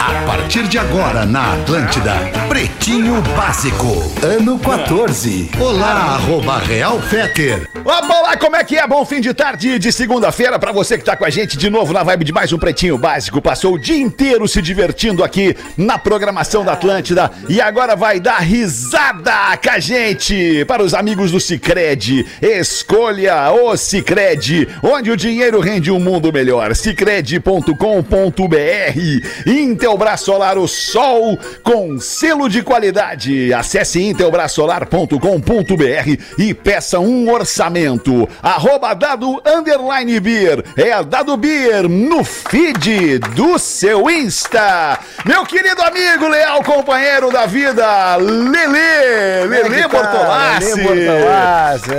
A partir de agora na Atlântida, Pretinho Básico, ano 14. Olá, arroba Real Feter. Olá, como é que é? Bom fim de tarde de segunda-feira para você que tá com a gente de novo na vibe de mais um Pretinho Básico. Passou o dia inteiro se divertindo aqui na programação da Atlântida e agora vai dar risada com a gente. Para os amigos do Cicred, escolha o Cicred, onde o dinheiro rende um mundo melhor. Cicred.com.br Intelbras Solar, o sol com selo de qualidade. Acesse intelbrasolar.com.br e peça um orçamento. Arroba dado underline beer. É a Dado Beer no feed do seu Insta. Meu querido amigo, leal companheiro da vida, Lelê. Lelê Bortolassi.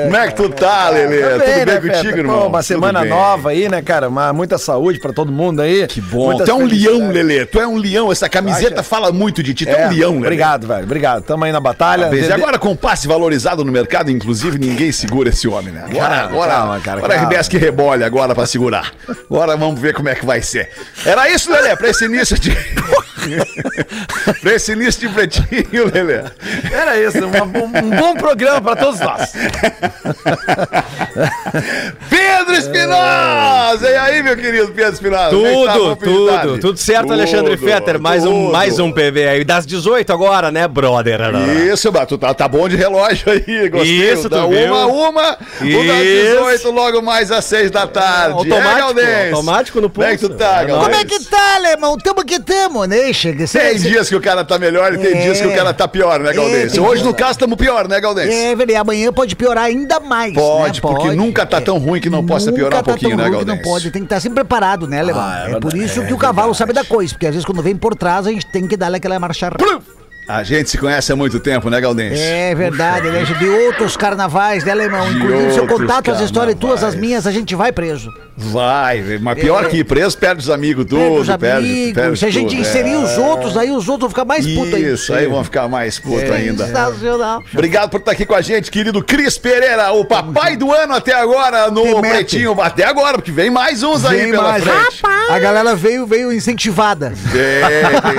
Como é que tu tá, Lelê? Tá Tudo bem né, contigo, irmão? Uma semana nova aí, né, cara? Uma, muita saúde pra todo mundo aí. Que bom. Tu é um leão. Lelê. Tu é um leão. Essa camiseta Acha? fala muito de ti. Tu é, É, um leão, Lelê. Obrigado, velho. Obrigado. Tamo aí na batalha. E De- agora com passe valorizado no mercado, inclusive, ninguém segura esse homem, né? Agora, Calma, agora, calma, cara, agora calma. RBS que rebole agora pra segurar. Agora vamos ver como é que vai ser. Era isso, Lelê, pra esse início de... pra esse início de pretinho, Lelê. Era isso, uma- um, um bom programa pra todos nós. Pedro Espinosa! E aí, meu querido Pedro Espinosa? É tá? Tudo, tarde? tudo, tudo certo, Alexandre Tudo, Fetter. Mais um, mais um PV aí. Das 18 agora, né, brother? Isso, Bato, tá, tá bom de relógio aí, gostei. Isso, tu da viu? uma, uma, o das Isso. 18, logo mais às 6 da tarde. Automático, é, automático no Como é que tu pulso. tá, É Galdês? Como é que tá, alemão? Tamo que tamo, né? Chega. Tem dias que o cara tá melhor e tem É. dias que o cara tá pior, né, Galdense? tem Hoje, no caso, estamos pior, né, Galdense? É, velho, amanhã pode piorar ainda mais. Pode, né? porque nunca tá tão ruim que não possa Nunca piorar um tá pouquinho, né, Galdense? Não pode, tem que estar sempre preparado, né, alemão? Ah, é é, por verdade, isso é que o cavalo sabe da coisa, porque às vezes quando vem por trás a gente tem que dar aquela marcha. A gente se conhece há muito tempo, né, Galdense? É verdade, né? De outros carnavais, né, alemão? Inclusive, se eu as histórias tuas, as minhas, a gente vai preso. Vai, mas pior que preso, perde os amigos tudo, Perde os perde, amigos. perde se a gente tudo, inserir é. os outros, aí os outros vão ficar mais putos ainda. Isso, aí vão ficar mais putos ainda. Sensacional. Obrigado por estar aqui com a gente, querido Cris Pereira, o papai do ano até agora no Te mete. Pretinho. Até agora, porque vem mais uns aí Vem pela mais. frente. A galera veio, veio incentivada. É,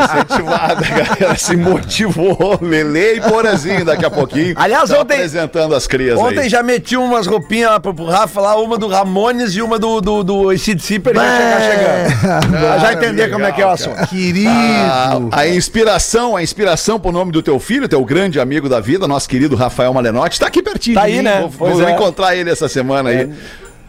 incentivada, a galera se motivou. Lele e Porazinho daqui a pouquinho. Aliás, Tá ontem- apresentando as crias Ontem aí. já meti umas roupinhas lá pro, pro Rafa lá, uma do Ramones e uma do, do, do ACDC pra ele já chegar chegando. Pra já entender como é que é o assunto. Querido. A, a inspiração, a inspiração pro nome do teu filho, teu grande amigo da vida, nosso querido Rafael Malenotti, tá aqui pertinho. Tá aí, né? Vou, vou é. encontrar ele essa semana aí. É,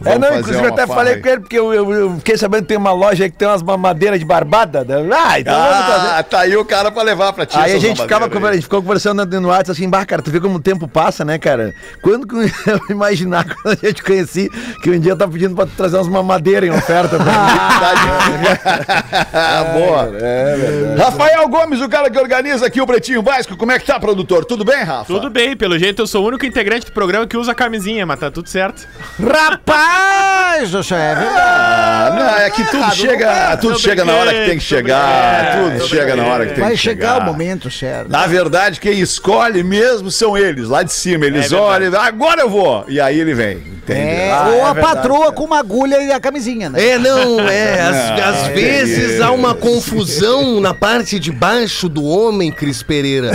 Vamos não, inclusive eu até falei aí. com ele, porque eu, eu- eu fiquei sabendo que tem uma loja aí que tem umas mamadeiras de barbada. né? Ah, então. Ah, tá aí o cara pra levar pra ti. Aí a gente, ficava, conver- a aí. gente ficou conversando no no WhatsApp assim, bah, cara, tu vê como o tempo passa, né, cara? Quando que eu ia imaginar quando a gente conheci que um dia tava pedindo pra tu trazer umas mamadeiras em oferta pra Ah, Boa. Rafael Gomes, o cara que organiza aqui o Pretinho Básico. Como é que tá, produtor? Tudo bem, Rafa? Tudo bem, pelo jeito eu sou o único integrante do programa que usa camisinha, mas tá tudo certo. Rapaz, isso é verdade. Ah, não, é que tudo chega, tudo chega na hora que tem que chegar. tô Tudo chega na hora que tem Vai que chegar. chegar o momento certo. Na verdade, quem escolhe mesmo são eles, lá de cima. Eles É verdade. olham, agora eu vou. E aí ele vem. Entende? É, Ah, ou é a verdade, patroa cara. com uma agulha e a camisinha, né? É, não, é. Às, Não, às é vezes há uma confusão na parte de baixo do homem, Cris Pereira.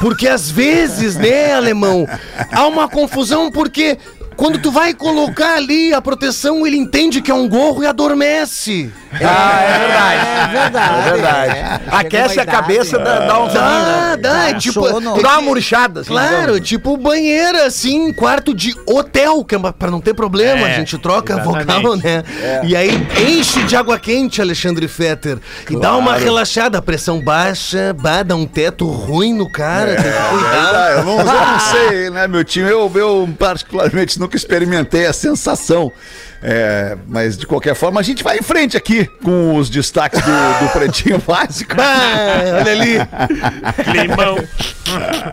Porque às vezes, né, alemão, há uma confusão porque quando tu vai colocar ali a proteção, ele entende que é um gorro e adormece. Ah, é verdade. É verdade. É verdade. é. Aquece a cabeça, idade. dá, dá um Dá, dá, é tipo. sono. é Dá uma murchada, assim, Claro, digamos. tipo banheira, assim, quarto de hotel, que é pra não ter problema, É, a gente troca exatamente. né? E aí enche de água quente, Alexandre Fetter. E dá uma relaxada, a pressão baixa, bah, dá um teto ruim no cara, tem que cuidar. Ah, eu, não, eu não sei, né, meu time? Eu, eu, particularmente, nunca experimentei a sensação É, mas de qualquer forma, a gente vai em frente aqui com os destaques do, do Pretinho Básico. Ah, olha ali. Climão.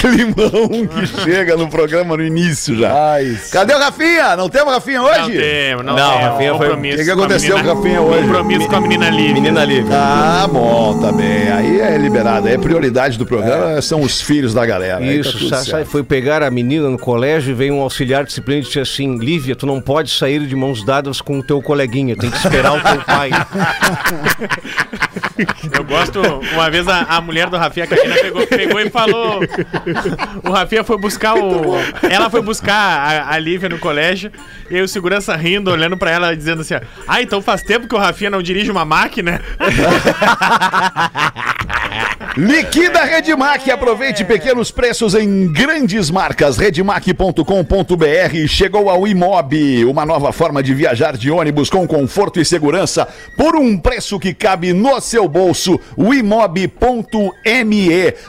Climão que chega no programa no início já. Ai, Cadê o Rafinha? Não temos Rafinha Não hoje? temos, não, Não. Rafinha foi- Compromisso O que que com a aconteceu menina- com o Rafinha hoje? Compromisso com a menina livre. Menina livre. Ah, bom, tá bem. Aí é liberado. A prioridade do programa são os filhos da galera. Tá Isso, sa- foi pegar a menina no colégio e veio um auxiliar de disciplina e disse assim: Lívia, tu não pode sair de mãos dadas com o teu coleguinha, tem que esperar o teu pai. Eu gosto, uma vez a, a mulher do Rafinha, a Karina, pegou, pegou e falou. O Rafinha foi buscar o. Ela foi buscar a, a Lívia no colégio, e aí o segurança rindo, olhando pra ela, dizendo assim: Ah, então faz tempo que o Rafinha não dirige uma máquina? Liquida a Redmac, aproveite pequenos preços em grandes marcas. Redmac.com.br chegou ao Imob, uma nova forma de viajar de ônibus com conforto e segurança por um preço que cabe no seu bolso. O imob.me.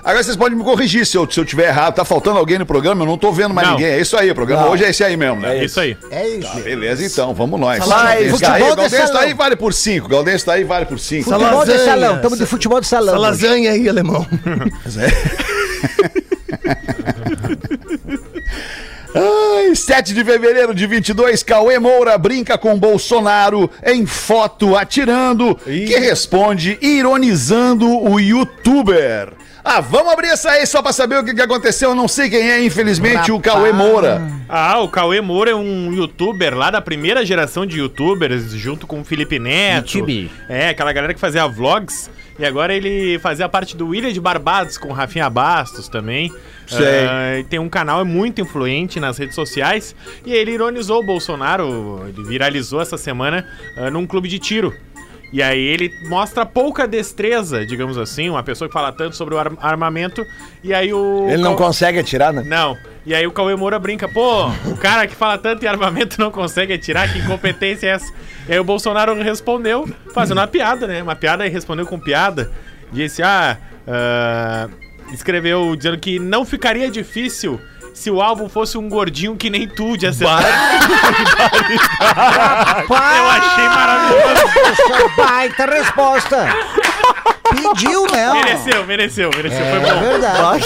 Agora vocês podem me corrigir se eu, se eu tiver errado. Tá faltando alguém no programa, eu não tô vendo mais Não. ninguém. É isso aí, o programa hoje é esse aí mesmo, né? Isso aí. É isso. Beleza, então, vamos nós. Gaudense futebol tá aí, de Gaudense tá salão. aí, vale por 5. Gaudense tá aí, vale por 5. Futebol de lasanha. salão. Estamos de futebol de salão. Lasanha aí, alemão. Ai, 7 de fevereiro de 22, Cauê Moura brinca com Bolsonaro em foto atirando, que responde ironizando o youtuber. Ah, vamos abrir essa aí só pra saber o que, que aconteceu. Eu não sei quem é, infelizmente, o Cauê Moura. Ah, o Cauê Moura é um youtuber lá da primeira geração de youtubers, junto com o Felipe Neto. YouTube. É, aquela galera que fazia vlogs. E agora ele fazia parte do Ilha de Barbados com Rafinha Bastos também. E tem um canal é muito influente nas redes sociais. E ele ironizou o Bolsonaro, ele viralizou essa semana ah, num clube de tiro. E aí ele mostra pouca destreza, digamos assim, uma pessoa que fala tanto sobre o ar- armamento. E aí o. Ele não Cau- consegue atirar, né? não. E aí o Cauê Moura brinca, pô, o cara que fala tanto em armamento não consegue atirar, que incompetência é essa? E aí o Bolsonaro respondeu, fazendo uma piada, né? Uma piada e respondeu com piada. Disse, ah, ah, escreveu dizendo que não ficaria difícil se o álbum fosse um gordinho que nem tu de acertar. Eu achei maravilhoso. Essa baita resposta. Pediu, né? Mereceu, mereceu, mereceu. Foi É bom. verdade.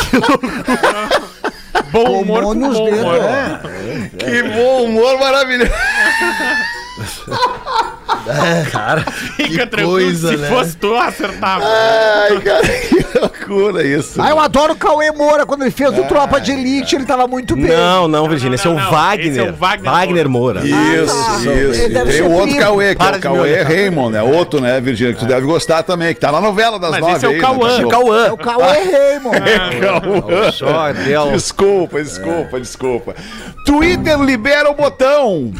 Bom humor com nos bom dedos, humor. é. Que bom humor maravilhoso. Fica tranquilo, coisa, se né? fosse tu, acertava. Ai, cara, que loucura isso. Ah, eu adoro o Cauê Moura. Quando ele fez o Tropa de Elite, ele tava muito bem. Não, não, Virgínia, esse é o não, não. Wagner. Esse é o Wagner Wagner Moura. Isso, Ah, tá. isso. Tem o outro primo. Cauê, que é Para o de Cauê olhar. Raymond, né? Outro, né, Virgínia, que tu deve gostar também, que tá na novela das Mas nove esse é o né, Cauã. cachorro? Cauã. É o Cauê Raymond. Só Del. Desculpa, desculpa, desculpa. Twitter libera o botão.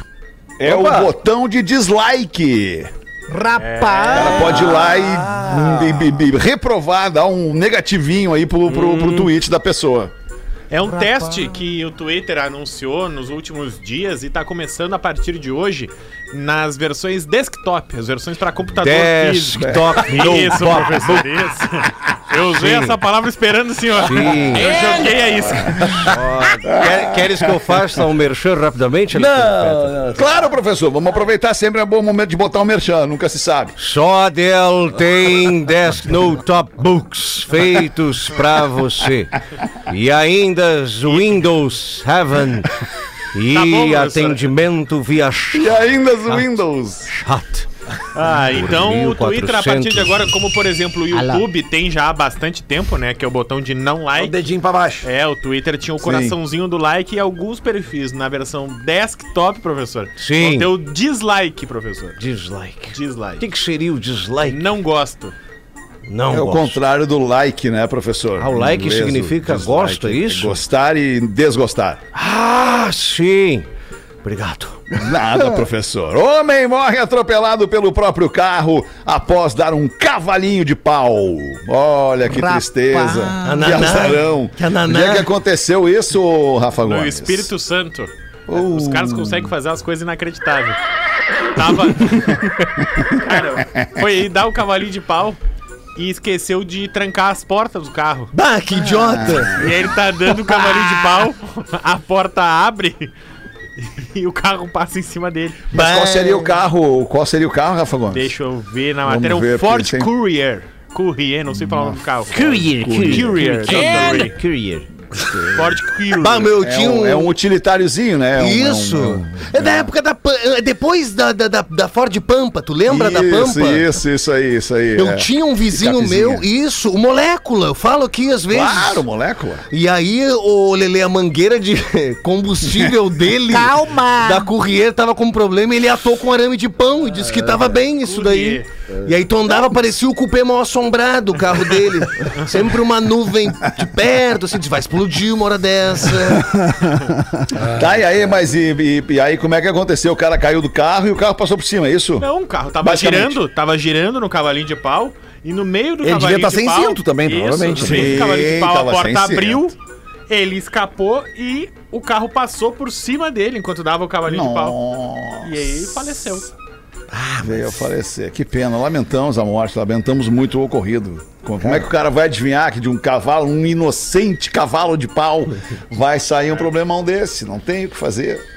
É Opa. o botão de dislike. Rapaz. cara pode ir lá e, e- e- e reprovar, dar um negativinho aí pro, pro, pro tweet da pessoa. É um teste que o Twitter anunciou nos últimos dias e tá começando a partir de hoje nas versões desktop, as versões para computador físico. Desktop. Isso, notebook. professor, isso. Eu usei essa palavra esperando assim, ó. Sim. Eu joguei a isca. Quer- Queres que eu faça um merchan rapidamente? Não, não. Claro, professor, vamos aproveitar sempre é um bom momento de botar um merchan, nunca se sabe. Só Dell tem desktop books feitos pra você. E ainda as Windows 7 e Tá bom, atendimento via E ainda os Windows. chat. Ah, então o Twitter, a partir de 1400. agora, como por exemplo o. YouTube tem já há bastante tempo, né? Que é o botão de não O like. dedinho pra baixo. É, o Twitter tinha o coraçãozinho do like e alguns perfis na versão desktop, professor. Sim. Vão ter o dislike, professor. Dislike. O Dislike. que, que seria o dislike? Não gosto. Não É o gosto. contrário do like, né, professor? Ah, o like inglês, significa dislike. gosto, é isso? Gostar e desgostar. Ah, sim. Obrigado. Nada, professor. Homem morre atropelado pelo próprio carro após dar um cavalinho de pau. Olha que Rapaz. tristeza. Que azarão. Que. Onde é que aconteceu isso, Rafa No Gomes? Espírito Santo. Uh. Os caras conseguem fazer umas coisas inacreditáveis. Tava. Cara, foi aí dar o cavalinho de pau e esqueceu de trancar as portas do carro. Bah, que idiota! E aí ele tá dando o cavalinho de pau, a porta abre e o carro passa em cima dele. Mas qual seria o carro? Qual seria o carro, Rafa Gomes? Deixa eu ver na Vamos matéria. ver, o Ford porque tem- Courier. Courier, não sei falar o nome do carro. Courier, Courier. Courier. Courier. Ford Courier. Bah, meu, É tinha um, um... é um utilitáriozinho, né? É um- Isso. É, um- É da época da... Pan- é Depois da, da, da, da Ford Pampa, tu lembra da Isso, Pampa? Isso, isso aí, isso aí. Eu é. tinha um vizinho meu, isso, o Molécula, eu falo aqui às vezes. Claro, molécula. E aí, o Lele, a mangueira de combustível dele. Calma! Da Courrier tava com problema e ele atou com arame de pão e disse que tava bem isso daí. E aí tu andava, parecia o cupê mal assombrado, o carro dele. Sempre uma nuvem de perto, assim, tu vai explodir uma hora dessa. Tá, e aí, mas e, e- e aí como é que aconteceu? O cara caiu do carro e o carro passou por cima, é isso? Não, o carro tava girando, tava girando no cavalinho de pau. E no meio do Ele cavalinho devia tá de sem pau. cinto também, provavelmente. No meio do Sim, cavalinho de pau, a porta sem abriu. Ele escapou e o carro passou por cima dele enquanto dava o cavalinho de pau. Nossa. E aí faleceu. Veio a falecer. Que pena, lamentamos a morte, lamentamos muito o ocorrido. Como como é que o cara vai adivinhar que de um cavalo, um inocente cavalo de pau, vai sair um problemão desse? Não tem o que fazer.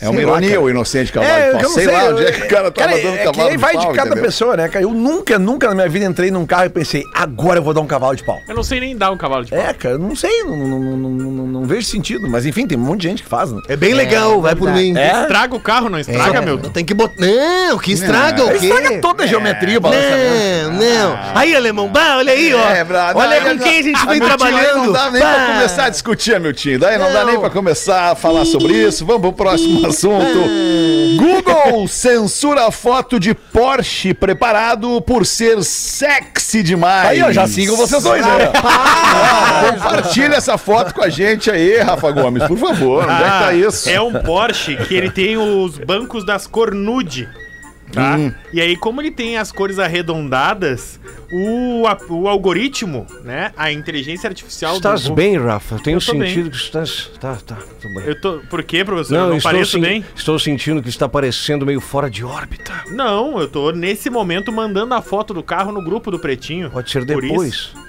É uma lá, ironia o inocente cavalo É, de eu pau. não Sei, sei, lá eu- onde é que o cara tava Cara, dando é cavalo aí de vai pau, de cada entendeu? pessoa, né, cara? Eu nunca, nunca na minha vida entrei num carro e pensei, agora eu vou dar um cavalo de pau. Eu não sei nem dar um cavalo de pau. É, cara, eu não sei, não, não, não, não, não- não vejo sentido. Mas enfim, tem um monte de gente que faz, né? É bem legal, vai por mim. É? Estraga o carro, não estraga, meu. Tem que botar. Não, que estraga o quê? Estraga toda a geometria, balançamento. Não, não. Aí, alemão, bah, olha aí, ó. É, olha com quem a gente vem trabalhando. Não dá nem pra começar a discutir, Miltinho. Daí não, dá Não. nem pra começar a falar sobre isso. Vamos pro próximo assunto. Google censura foto de Porsche preparado por ser sexy demais. Aí, ó, já sigam vocês dois, né? Ah, compartilha essa foto com a gente aí, Rafa Gomes, por favor. Onde é que tá isso? É um Porsche que ele tem os bancos das cor nude. Tá? E aí, como ele tem as cores arredondadas, o, a- o algoritmo, né? A inteligência artificial Estás do. bem, Rafa? Eu tenho Eu bem. sentido que estás. Tá, tá, tudo bem. Eu tô. Por quê, professor? eu Não, não estou, pareço sen- bem? estou sentindo que está parecendo meio fora de órbita. Não, eu tô nesse momento mandando a foto do carro no grupo do Pretinho. Pode ser depois. isso-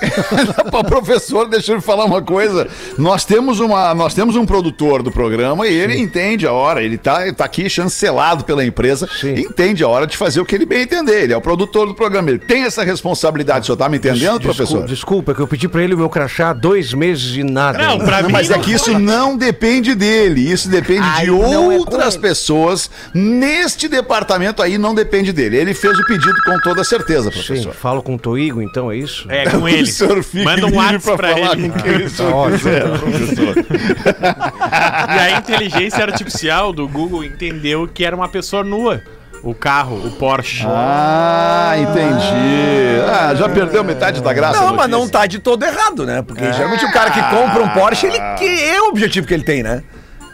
Pô, professor, deixa eu falar uma coisa. Nós temos, uma, nós temos um produtor do programa e ele entende a hora. Ele tá, tá aqui chancelado pela empresa. Sim. Entende a hora de fazer o que ele bem entender. Ele é o produtor do programa. Ele tem essa responsabilidade. O senhor tá me entendendo, Desculpa, professor? Desculpa, é que eu pedi pra ele o meu crachá há dois meses e nada. Não, pra Não, mim. mas é que isso não depende dele, isso depende Ai, de é outras ele. pessoas. Neste departamento aí não depende dele. Ele fez o pedido com toda certeza, Sim, professor. falo com o Toigo, então é isso? É, com ele. Senhor fica Manda um livre WhatsApp pra, falar ele. com quem o senhor quiser, professor. E a inteligência artificial do Google entendeu que era uma pessoa nua. O carro, o Porsche. Ah, entendi. Ah, já perdeu metade da graça. Não, mas não tá de todo errado, né? Porque geralmente o cara que compra um Porsche, ele que é o objetivo que ele tem, né?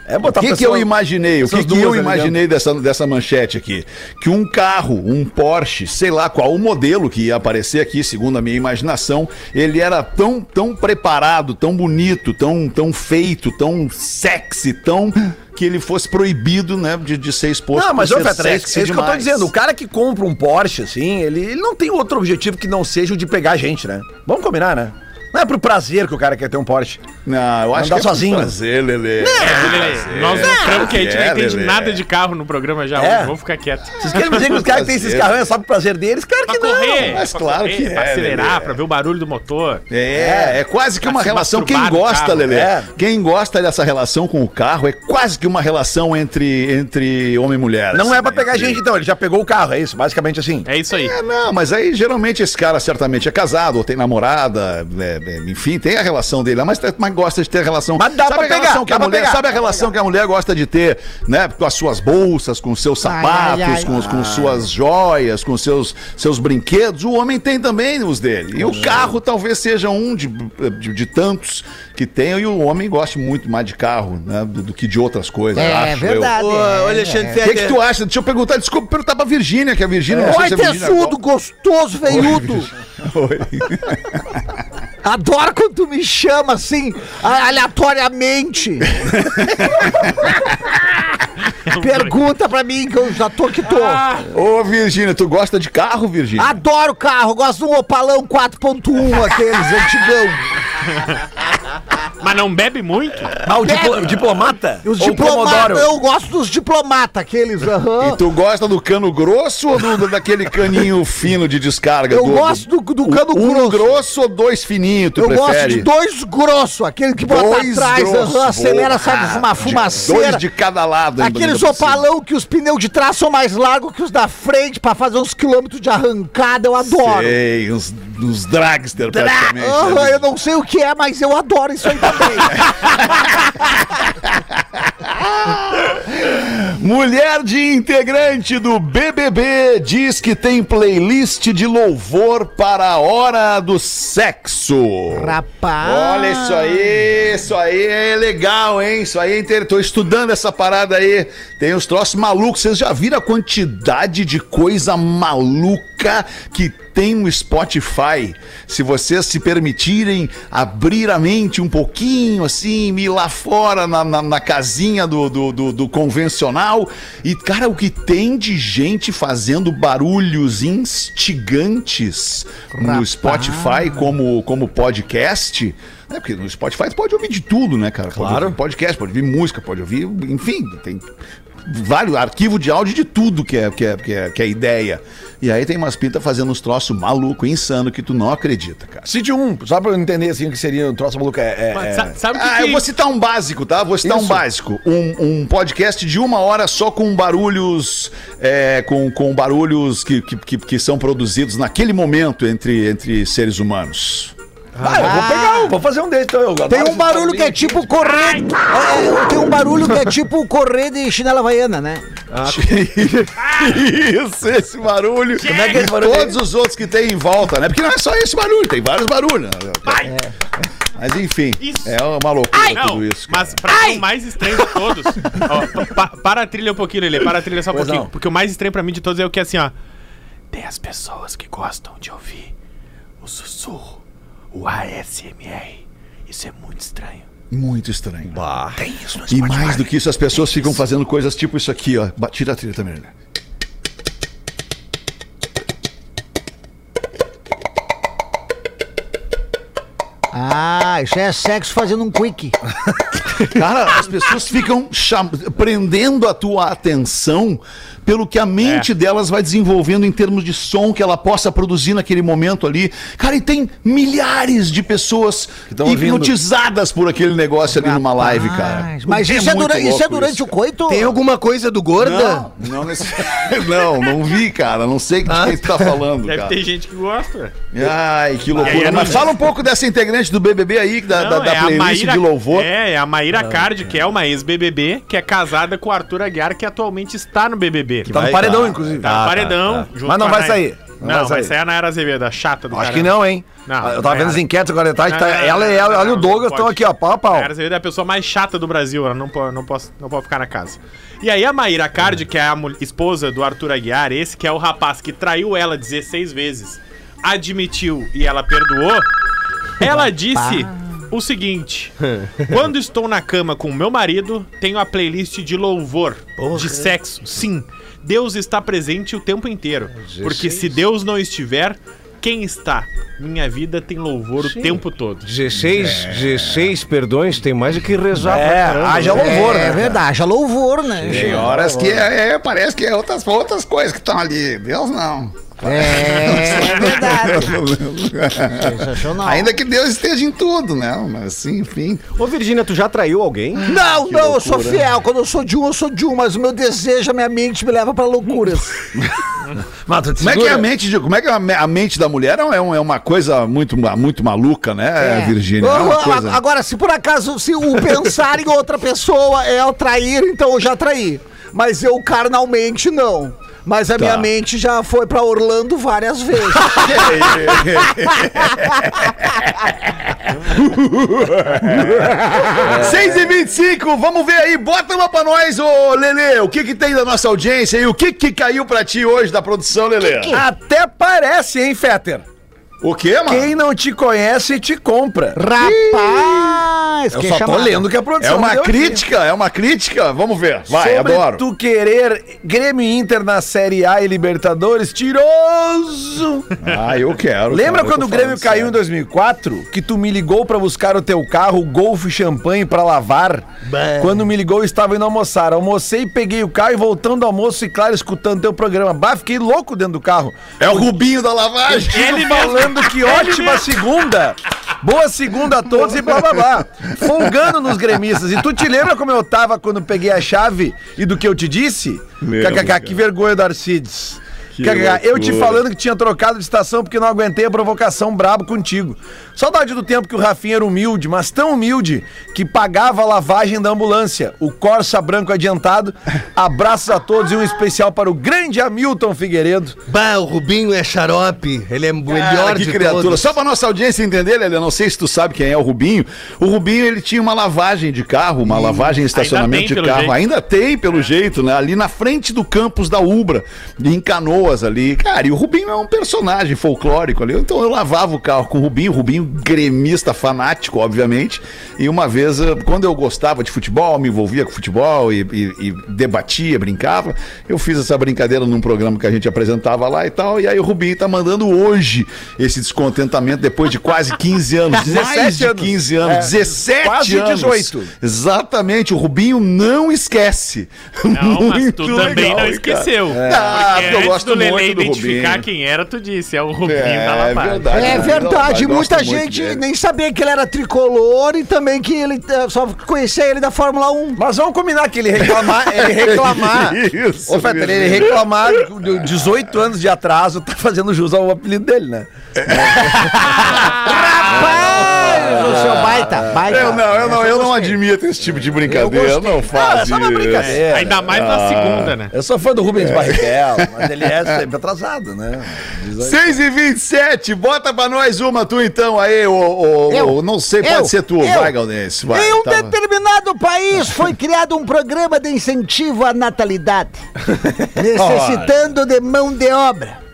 É O botar que, a que eu pessoa- imaginei? O que, que eu imaginei dessa, dessa manchete aqui? Que um carro, um Porsche, sei lá qual o modelo que ia aparecer aqui, segundo a minha imaginação, ele era tão, tão preparado, tão bonito, tão, tão feito, tão sexy, tão. que ele fosse proibido, né, de, de ser exposto Não, mas ô ser Petra, é isso, isso que eu tô demais. dizendo. O cara que compra um Porsche, assim, ele, ele não tem outro objetivo que não seja o de pegar a gente, né? Vamos combinar, né? Não é pro prazer que o cara quer ter um Porsche. Não, eu acho Andar que é sozinho. prazer, Lelê. É, Lelê, nós mostramos que a gente é, não entende Lelê. nada de carro no programa já. É. hoje. Vamos ficar quieto. Vocês querem me dizer que os caras que têm esses Prazer. carros é só pro prazer deles? Claro que Pra não. correr, mas pra claro correr, que pra é, acelerar, Lelê. pra ver o barulho do motor. É, é quase que Pra uma se relação. Quem masturbar no gosta, carro. Lelê, É. quem gosta dessa relação com o carro é quase que uma relação entre, entre homem e mulher. Não assim, é pra pegar entre- gente, então. Ele já pegou o carro, é isso, basicamente assim. É isso aí. É, não, mas aí geralmente esse cara certamente é casado, ou tem namorada, é, é, enfim, tem a relação dele, mas, mas gosta de ter relação. Mas dá sabe pra a relação pegar, que a mulher, pegar. Sabe a relação que a mulher gosta de ter, né? Com as suas bolsas, com os seus Ai, sapatos, ai, ai. com, os- com suas joias, com seus, seus brinquedos. O homem tem também os dele. E o carro talvez seja um de, de, de tantos que tem, e o homem gosta muito mais de carro, né? Do, do que de outras coisas. É acho eu. verdade. Ô, é, Alexandre é. O que, que tu acha? Deixa eu perguntar, desculpa, perguntar pra Virgínia, que a Virgínia. não sei Oi, se a Virgínia tesudo, gostoso, veiudo. Oi. Adoro quando tu me chama assim, aleatoriamente. Pergunta pra mim que eu já tô que tô. Ô, Virgínia, tu gosta de carro, Virgínia? Adoro carro, gosto de um Opalão 4.1, aqueles antigão. Mas não bebe muito? Ah, o diplo- diplomata? Os Ou o diplomatas, eu gosto dos diplomatas, aqueles. aham. E tu gosta do cano grosso ou do, do- daquele caninho fino de descarga? Eu gosto do- do cano um grosso. grosso ou dois fininhos, tu Eu prefere? gosto de dois grossos, aquele que bota Dois atrás, grossos, aham, acelera, sai uma De- fumaceira. Dois de cada lado. Aqueles opalão que os pneus de trás são mais largos que os da frente pra fazer uns quilômetros de arrancada, eu adoro. Sei, uns, uns dragster praticamente. Aham, né? eu não sei o que é, mas eu adoro isso aí também. Mulher de integrante do BBB diz que tem playlist de louvor para a hora do sexo. Rapaz. Olha isso aí, isso aí é legal, hein? Isso aí é interessante. Tô estudando essa parada aí. Tem os troços malucos. Vocês já viram a quantidade de coisa maluca que tem no Spotify? Se vocês se permitirem abrir a mente um pouquinho, assim, ir lá fora na, na, na casinha do, do, do- do convencional. E, cara, o que tem de gente fazendo barulhos instigantes no Spotify como, como podcast. É porque no Spotify tu pode ouvir de tudo, né, cara? Pode Claro. ouvir podcast, pode ouvir música, pode ouvir, enfim, tem vários arquivos de áudio de tudo que é, que é, que é, que é ideia. E aí tem umas pintas fazendo uns troços maluco, insano, que tu não acredita, cara. Cite um, só pra eu entender assim o que seria um troço maluco. É, é- Mas é- sa- sabe que Ah, que- eu vou citar um básico, tá? Vou citar um Isso. básico. Um, um podcast de uma hora só com barulhos. é, com, com barulhos que, que, que, que são produzidos naquele momento entre, entre seres humanos. Ah, eu vou pegar, um, vou fazer um desses. Então, eu Tem um barulho que é tipo correr. é, tem um barulho que é tipo correr de chinela havaiana, né? Isso, esse barulho. Como é que é esse E barulho Todos os outros que tem em volta, né? Porque não é só esse barulho, tem vários barulhos. né? Mas enfim, Isso. é uma loucura Não, tudo isso. cara. mas pra mim o mais estranho de todos. ó, pa- para a trilha um pouquinho, Lelê. Para a trilha só um Pois pouquinho. não. Porque o mais estranho pra mim de todos é o que é assim, ó. Tem as pessoas que gostam de ouvir o sussurro, o ASMR. Isso é muito estranho. Muito estranho. Tem isso no E mais do que isso, as pessoas ficam fazendo coisas tipo isso aqui, ó. Tira a trilha também, né? Ah, isso é sexo fazendo um quick. Cara, as pessoas ficam cham- prendendo a tua atenção pelo que a mente delas vai desenvolvendo em termos de som que ela possa produzir naquele momento ali. Cara, e tem milhares de pessoas ouvindo. hipnotizadas por aquele negócio ali numa live, cara. Mas isso é, muito dura- isso é durante isso, o coito? Tem alguma coisa do gorda? Não, não, nesse- não, não vi, cara. Não sei de quem tu tá falando, Deve cara. ter gente que gosta. Ai, que aí loucura. é Mas fala um pouco dessa integrante do BBB aí, da, da, Não, da é a playlist Maíra- de louvor. É, é a Maíra Card, que é uma ex-BBB, que é casada com o Arthur Aguiar, que atualmente está no BBB. Tá no paredão, inclusive. Tá no paredão. junto Mas não vai sair. Não, Não vai vai sair. sair a Nayara Azevedo, a chata do Acho caramba. que não, hein? Não, eu tava é. vendo as enquetes agora de tarde, tá, Não, não, ela, e ela, não, ela e o Douglas estão aqui, ó, pau a pau. A Nayara Azevedo é a pessoa mais chata do Brasil, ela não pode, não pode, não pode ficar na casa. E aí a Maíra Card, que é a esposa do Arthur Aguiar, esse que é o rapaz que traiu ela 16 vezes, admitiu e ela perdoou, ela disse o seguinte: Quando estou na cama com meu marido, tenho a playlist de louvor, de sexo. Sim, Deus está presente o tempo inteiro. Porque se Deus não estiver, quem está? Minha vida tem louvor o tempo todo. 16, 16 perdões, tem mais do que rezar É, pra caramba, haja né? louvor, é né? verdade, haja louvor, né? Tem horas que é, é- parece que é outras, outras coisas que estão ali. Deus não. É verdade. Sensacional. Ainda que Deus esteja em tudo, né? Mas sim, enfim. Ô, Virgínia, tu já traiu alguém? Não, não, eu sou fiel. Quando eu sou de um, eu sou de um, mas o meu desejo, a minha mente me leva pra loucuras. Te Como é que é a mente, de, como é que a, me- a mente da mulher é, um- é uma coisa muito, muito maluca, né, Virgínia? É uma Agora, coisa... agora, se por acaso se o pensar em outra pessoa é o trair, então eu já traí. Mas eu carnalmente não. Mas a minha mente já foi pra Orlando várias vezes. 6 e 25 vamos ver aí, bota uma pra nós, ô Lelê, o que que tem da nossa audiência aí, o que que caiu pra ti hoje da produção, Lelê? Até parece, hein, Fetter? O quê, mano? Quem não te conhece, te compra. Rapaz, Eu só tô chamada. lendo o que a É produção uma deu aqui. crítica, é uma crítica. Vamos ver. Vai, Sobre adoro. tu querer Grêmio e Inter na Série A e Libertadores, tiroso! Ah, eu quero. Lembra cara, quando tô o Grêmio caiu em sério. 2004? Que tu me ligou pra buscar o teu carro, Golf Champanhe pra lavar? Quando me ligou, eu estava indo almoçar. Almocei, peguei o carro e voltando ao almoço e claro, escutando teu programa. Bah, fiquei louco dentro do carro. É o Rubinho da lavagem. Ele falando que ótima segunda. Boa segunda a todos e blá blá blá. Folgando nos gremistas. E tu te lembra como eu tava quando peguei a chave e do que eu te disse? Lembro, KKK, que vergonha do Arcides. Que KKK, eu te falando que tinha trocado de estação porque não aguentei a provocação brabo contigo. Saudade do tempo que o Rafinha era humilde, mas tão humilde que pagava a lavagem da ambulância. O Corsa branco adiantado. Abraços a todos e um especial para o grande Hamilton Figueiredo. Bah, o Rubinho é xarope. Ele é o melhor Cara, que de criatura. todos. Só pra nossa audiência entender, Lelê, não sei se tu sabe quem é o Rubinho. O Rubinho, ele tinha uma lavagem de carro, uma lavagem em estacionamento tem, de carro. jeito. Ainda tem, pelo jeito, né? Ali na frente do campus da Ubra, em Canoas ali. Cara, e o Rubinho é um personagem folclórico ali. Então eu lavava o carro com o Rubinho, o Rubinho gremista fanático, obviamente. E uma vez, eh, quando eu gostava de futebol, me envolvia com futebol e, e- e debatia, brincava, eu fiz essa brincadeira num programa que a gente apresentava lá e tal. E aí o Rubinho tá mandando hoje esse descontentamento depois de quase 15 anos. 17 mais de anos. 15 anos. É, 17 quase anos. 18. Exatamente, o Rubinho não esquece. Não, mas tu Muito também legal, não cara. esqueceu. Ah, Porque eu gosto do identificar Rubinho. quem era, tu disse, é o Rubinho É, da lavagem. verdade. É Não, verdade, muita gente nem sabia que ele era tricolor e também que ele eh, só conhecia ele da Fórmula 1. Mas vamos combinar que ele reclamar, ele reclamar. Isso, Ô, Fetter, ele reclamar de 18 anos de atraso, tá fazendo jus ao apelido dele, né? Rapaz, o seu baita, baita. Eu não, eu não, eu não admito esse tipo de brincadeira. Eu não faço é só uma brincadeira. Ainda mais na segunda, né? Eu sou fã do Rubens Barrichello, mas ele é sempre atrasado, né? 6 e 27 bota pra nós uma tu então aí, Eu? ô, não sei, Eu? pode ser tu, Eu? vai Galdense, vai. Em um tá. determinado país foi criado um programa de incentivo à natalidade, necessitando de mão de obra.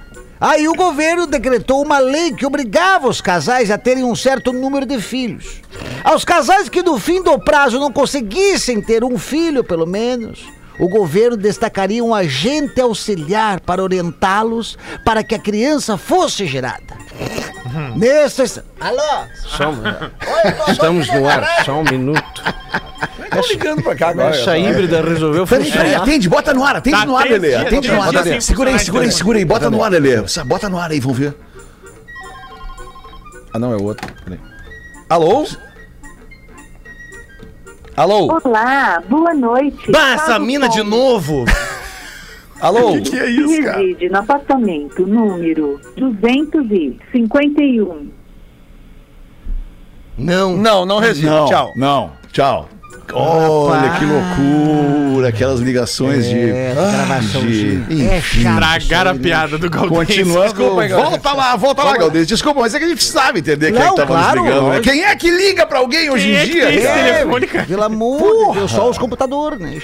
Aí o governo decretou uma lei que obrigava os casais a terem um certo número de filhos. Aos casais que no fim do prazo não conseguissem ter um filho, pelo menos, o governo destacaria um agente auxiliar para orientá-los para que a criança fosse gerada. Nesse... Alô? Só um- Estamos no ar, só um minuto. Tô ligando pra cá agora. Essa híbrida resolveu Peraí, peraí, atende, bota no ar, atende Tá no ar, Lelê. Atende no ar, Lelê. Segura aí, segura aí, segura aí, bota no ar, Lelê. Bota no ar aí, vamos ver. Ah, não, é o outro. Peraí. Alô? Alô? Olá, boa noite. Bah, essa mina de novo. Alô? Que é isso, cara? Reside no apartamento número 251. Não. Não, não resiste. Não, Tchau. não, tchau. Olha que loucura, aquelas ligações de. É, gravaçãozinha. de- É chato. Tragaram a piada do Galdês. Continuando. Desculpa Galdês. volta lá, volta lá, Galdês. Desculpa, mas é que a gente sabe entender quem é Não, que tava claro, ligando. né? lógico. Quem é que liga pra alguém hoje Quem em é que dia? tem esse cara? telefone, cara? Pelo amor de Deus, só os computadores, né?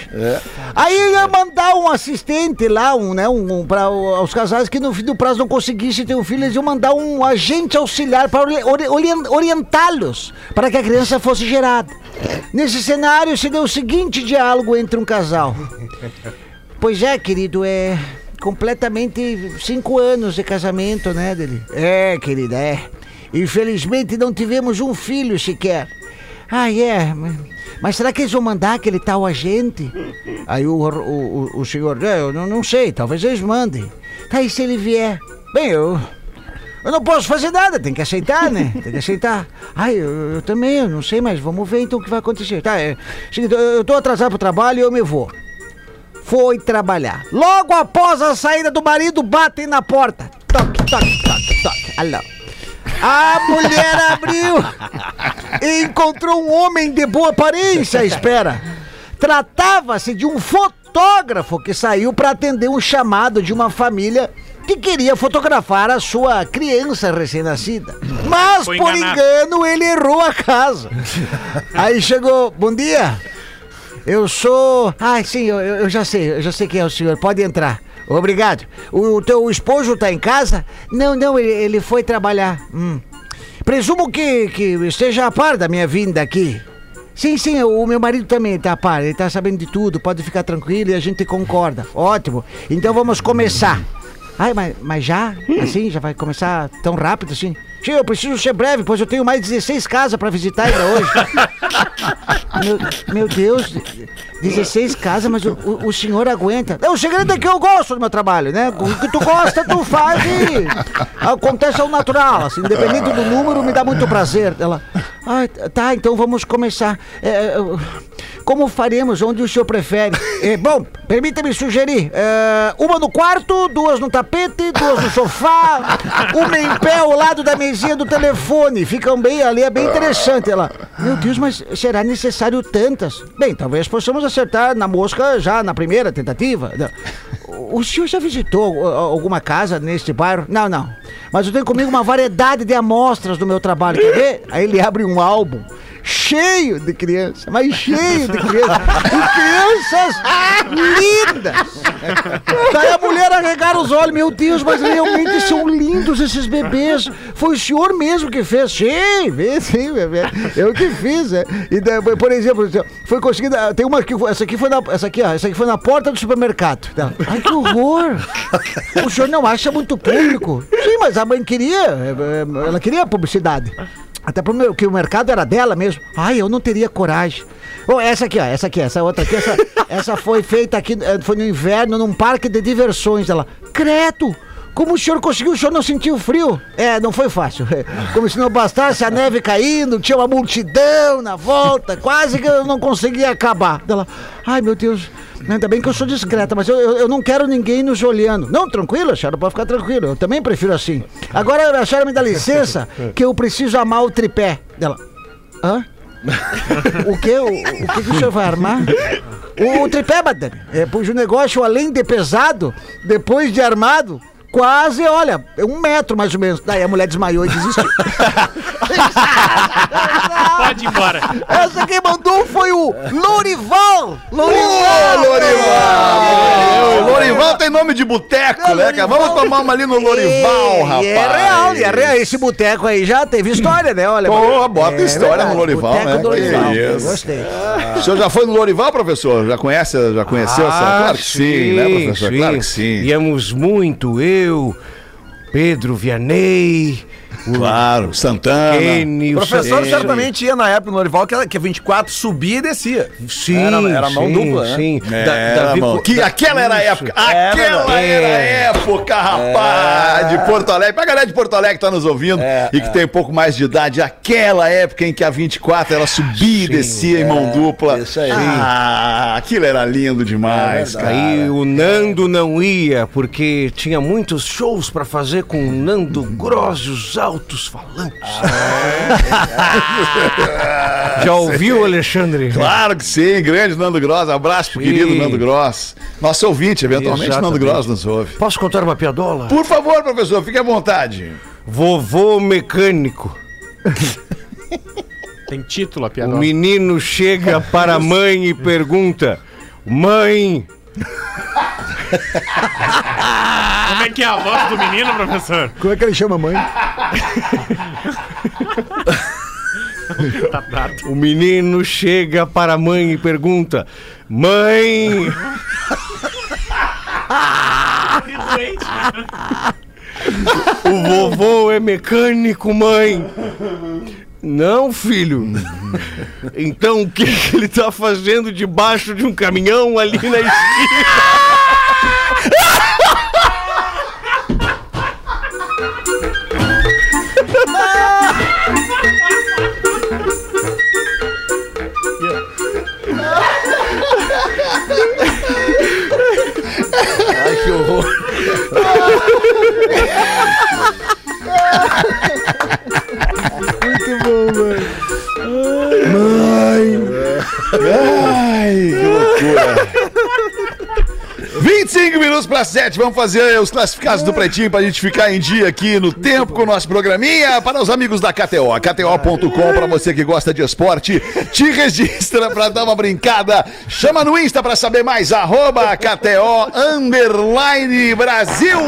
Aí ia mandar um assistente lá, um, né, um, um para os casais que no fim do prazo não conseguissem ter um filho, eles iam mandar um agente auxiliar para ori- ori- orien- orientá-los para que a criança fosse gerada. Nesse cenário se deu o seguinte diálogo entre um casal. Pois é, querido, é completamente cinco anos de casamento, né, dele? É, querida, é. Infelizmente não tivemos um filho sequer. Ah, é. mas- Mas será que eles vão mandar aquele tal agente? Aí o, o, o, o senhor, "É, eu não, não sei, talvez eles mandem. Tá, e se ele vier? Bem, eu. Eu não posso fazer nada, tem que aceitar, né? Tem que aceitar. Ai, eu, eu também, eu não sei, mas vamos ver então o que vai acontecer. Tá, é. Seguinte, eu, tô atrasado pro trabalho e eu me vou. Foi trabalhar. Logo após a saída do marido, batem na porta. Toque, toque, toque, toque. Alô. A mulher abriu e encontrou um homem de boa aparência à espera. Tratava-se de um fotógrafo que saiu para atender um chamado de uma família que queria fotografar a sua criança recém-nascida. Mas, Foi por enganado. engano, ele errou a casa. Aí chegou, bom dia. Eu sou. Ah, sim, eu, eu já sei, eu já sei quem é o senhor. Pode entrar. Obrigado. O, o teu esposo tá em casa? Não, não, ele, ele foi trabalhar. Hum. Presumo que, que esteja a par da minha vinda aqui. Sim, sim, o meu marido também tá a par, ele tá sabendo de tudo, pode ficar tranquilo e a gente concorda. Ótimo. Então vamos começar. Ai, mas, mas já? Assim? Já vai começar tão rápido assim? Sim, eu preciso ser breve, pois eu tenho mais 16 casas pra visitar ainda hoje. meu, meu Deus, 16 casas, mas o, o- o senhor aguenta. É, o segredo é que eu gosto do meu trabalho, né? O que tu gosta, tu faz e acontece ao natural, assim, independente do número, me dá muito prazer. Ela, ah, tá, então vamos começar. É, eu- como faremos? Onde o senhor prefere? É, bom, permita-me sugerir: é, uma no quarto, duas no tapete, duas no sofá, uma em pé ao lado da mesinha do telefone. Ficam bem ali, é bem interessante. Ela, meu Deus, mas será necessário tantas? Bem, talvez possamos acertar na mosca já na primeira tentativa. O senhor já visitou alguma casa neste bairro? Não, não. Mas eu tenho comigo uma variedade de amostras do meu trabalho. Quer ver? Aí ele abre um álbum cheio de crianças, mas cheio de crianças. E crianças lindas. Daí a mulher arregar os olhos. Meu Deus, mas realmente são lindos esses bebês. Foi o senhor mesmo que fez. Sim, sim, bebê. Eu que fiz. É. E por exemplo, foi conseguida. Tem uma que. Essa aqui foi na. Essa aqui, ó. Essa aqui foi na porta do supermercado. Ai, que horror! O senhor não acha muito público? Sim, mas a mãe queria. é, é, Ela queria publicidade. Até porque o mercado era dela mesmo. Ai, eu não teria coragem. Bom, essa aqui, ó, essa aqui, essa outra aqui, essa, essa foi feita aqui, eh, foi no inverno, num parque de diversões. Ela, credo! Como o senhor conseguiu? O senhor não sentiu frio? É, não foi fácil. Como se não bastasse a neve caindo, tinha uma multidão na volta, quase que eu não conseguia acabar. Ela, ai meu Deus, ainda bem que eu sou discreta, mas eu, eu, eu não quero ninguém nos olhando. Não, tranquilo, a senhora pode ficar tranquilo, eu também prefiro assim. Agora a senhora me dá licença que eu preciso amar o tripé. Ela, hã? O que? O, o que, que o senhor vai armar? O, o tripé, madame. É, pois o negócio, além de pesado, depois de armado, quase, olha, é um metro mais ou menos. Daí a mulher desmaiou e desistiu. Pode ir embora. Essa quem mandou foi o Lorival! Lorival! Lorival! Lorival tem nome de boteco, né, cara? Vamos tomar uma ali no Lorival, E- rapaz. E é real, e é real. Esse boteco aí já teve história, né? Olha. Porra, bota é história no verdade, Lorival, boteco né? do Lorival. isso. Gostei. O senhor já foi no Lorival, professor? Já conhece, já conheceu? essa? Claro que sim, né, professor? Claro que sim. Íamos muito, eu, Pedro Vianney, Claro, Santana. Kenny, O professor Santana. certamente ia na época no Lorival que, ela- que 24 subia e descia. Sim, Era- era mão sim, dupla, né? Sim. É, Da- Davi Co- que da- aquela era a época. Aquela É. era a época, rapaz, de Porto Alegre. Pra galera de Porto Alegre que tá nos ouvindo e que tem um pouco mais de idade, aquela época em que a 24 ela subia e descia em mão dupla. isso aí. Ah, aquilo era lindo demais, cara. Aí o Nando não ia, porque tinha muitos shows pra fazer com o Nando Gross os altos falantes. Já ouviu, Alexandre? Claro que sim, grande Nando Gross. Abraço pro Sim. querido Nando Gross. Nosso ouvinte, eventualmente, Nando Exatamente. Gross nos ouve. Posso contar uma piadola? Por favor, professor, fique à vontade. Vovô mecânico. Tem título a O piada. menino chega para a mãe e pergunta: Mãe, Como é que é a voz do menino, professor? Como é que ele chama, mãe? Tá o menino chega para a mãe e pergunta: Mãe, o vovô é mecânico, mãe. Não, filho. Então o que, que ele tá fazendo debaixo de um caminhão ali na esquina? Vamos fazer os classificados do Pretinho pra gente ficar em dia aqui no tempo com o nosso programinha. Para os amigos da KTO, KTO.com, pra você que gosta de esporte, te registra pra dar uma brincada. Chama no Insta pra saber mais, arroba KTO Underline Brasil,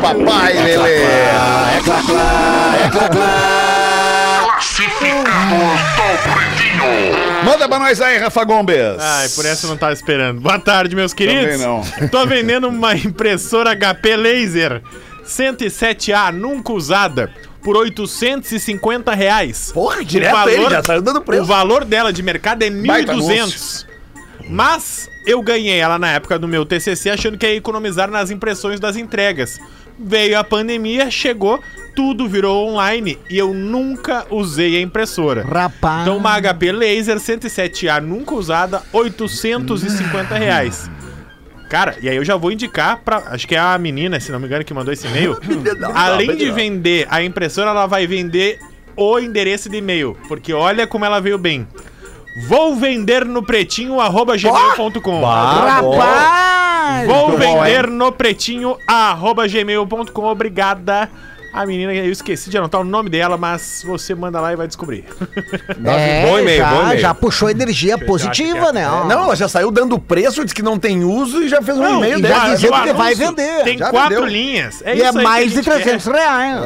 papai Lelê. Manda pra nós aí, Rafa Gomes. Ai, por essa eu não tava esperando. Boa tarde, meus queridos. Também não. Tô vendendo uma impressora HP Laser 107A, nunca usada, por 850 reais. Porra, O direto valor- ele, já tá dando O preço. valor dela de mercado é Baita 1.200. Mas eu ganhei ela na época do meu TCC achando que ia economizar nas impressões das entregas. Veio a pandemia, chegou, tudo virou online e eu nunca usei a impressora. Rapaz. Então uma HP Laser 107A nunca usada, 850 reais. Cara, e aí eu já vou indicar pra. Acho que é a menina, se não me engano, que mandou esse e-mail. Além de vender a impressora, ela vai vender o endereço de e-mail. Porque olha como ela veio bem. Vou vender no pretinho arroba gmail.com. Rapaz! Vou vender no pretinho arroba gmail.com. Obrigada. A menina, eu esqueci de anotar o nome dela, mas você manda lá e vai descobrir. É, bom e-mail, já, bom e-mail. já puxou energia positiva, né? ó. Não, ela já saiu dando preço, disse que não tem uso e já fez um Não, e-mail e dela. já dizendo que vai vender. Tem Já quatro vendeu. linhas. É E é isso aí mais de gente quer. 300 reais.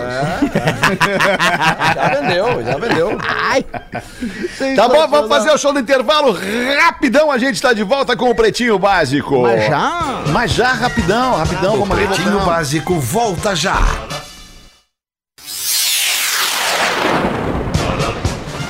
Já vendeu, já vendeu. Ai. Tá bom, vamos fazer o show do intervalo. Rapidão, a gente tá de volta com o Pretinho Básico. Mas já? Mas já, rapidão, rapidão, O vamos ali, Pretinho voltamos. Básico volta já.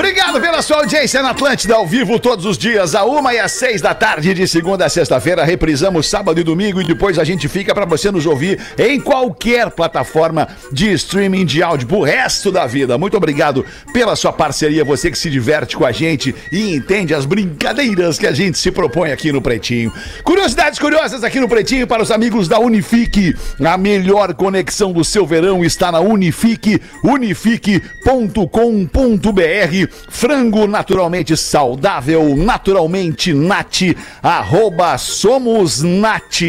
Obrigado pela sua audiência na Atlântida, ao vivo todos os dias, a uma e às seis da tarde, de segunda a sexta-feira. Reprisamos sábado e domingo e depois a gente fica para você nos ouvir em qualquer plataforma de streaming de áudio pro resto da vida. Muito obrigado pela sua parceria, você que se diverte com a gente e entende as brincadeiras que a gente se propõe aqui no Pretinho. Curiosidades curiosas aqui no Pretinho para os amigos da Unifique. A melhor conexão do seu verão está na Unifique, unifique.com.br. Frango naturalmente saudável, naturalmente nat, arroba somos nat.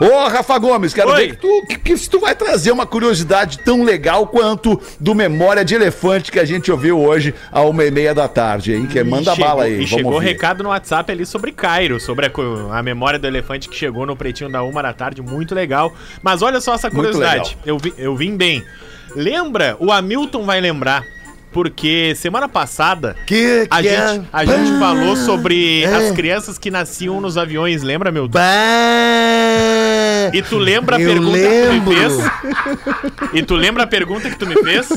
Ô, Rafa Gomes, quero Oi. ver que tu, que, que tu vai trazer uma curiosidade tão legal quanto do Memória de Elefante que a gente ouviu hoje a uma e meia da tarde, hein? Que manda chegou- bala aí, E vamos chegou ouvir. recado no WhatsApp ali sobre Cairo, sobre a, a memória do elefante que chegou no pretinho da uma da tarde, muito legal. Mas olha só essa curiosidade, eu, vi- eu vim bem. Lembra, o Hamilton vai lembrar, porque semana passada Que, a que gente, é? a gente falou sobre É. as crianças que nasciam nos aviões, lembra, Milton? Bah! E tu lembra a Eu pergunta que tu lembro. me fez? E tu lembra a pergunta que tu me fez?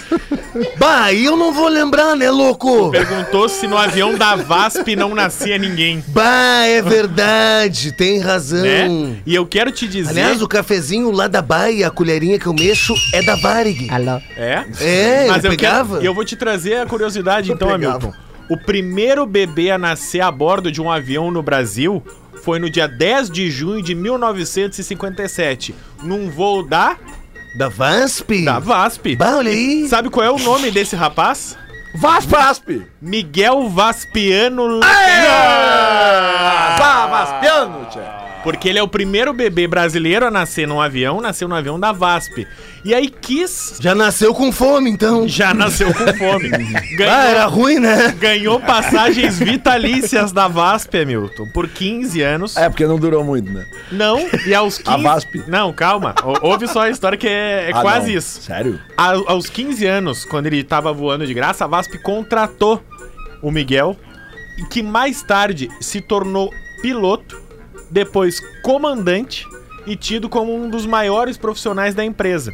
Bah, eu não vou lembrar, né, louco? Perguntou se no avião da VASP não nascia ninguém, Bah, é verdade, tem razão. né? E eu quero te dizer... Aliás, o cafezinho lá da Baia, a colherinha que eu mexo, é da Varig. Alô? É? É, Mas eu eu, pegava. quero, e eu vou te trazer a curiosidade então, pegava. Hamilton. O primeiro bebê a nascer a bordo de um avião no Brasil foi no dia 10 de junho de 1957, num voo da, Da VASP? da VASP. Bah, olha aí. Sabe qual é o nome desse rapaz? Vasp, Vasp. Miguel Vaspiano Vá, Vaspiano, tia. Porque ele é o primeiro bebê brasileiro a nascer num avião, nasceu no avião da VASP. E aí quis, Já nasceu com fome, então. já nasceu com fome. Ah, era ruim, né? Ganhou passagens vitalícias da VASP, Hamilton, por 15 anos. É, porque não durou muito, né? Não, e aos 15... A VASP? Não, calma. Ou- Ouve só a história que é, é Ah, quase não. isso. Sério? A- aos 15 anos, quando ele tava voando de graça, a VASP contratou o Miguel, e que mais tarde se tornou piloto, depois comandante e tido como um dos maiores profissionais da empresa.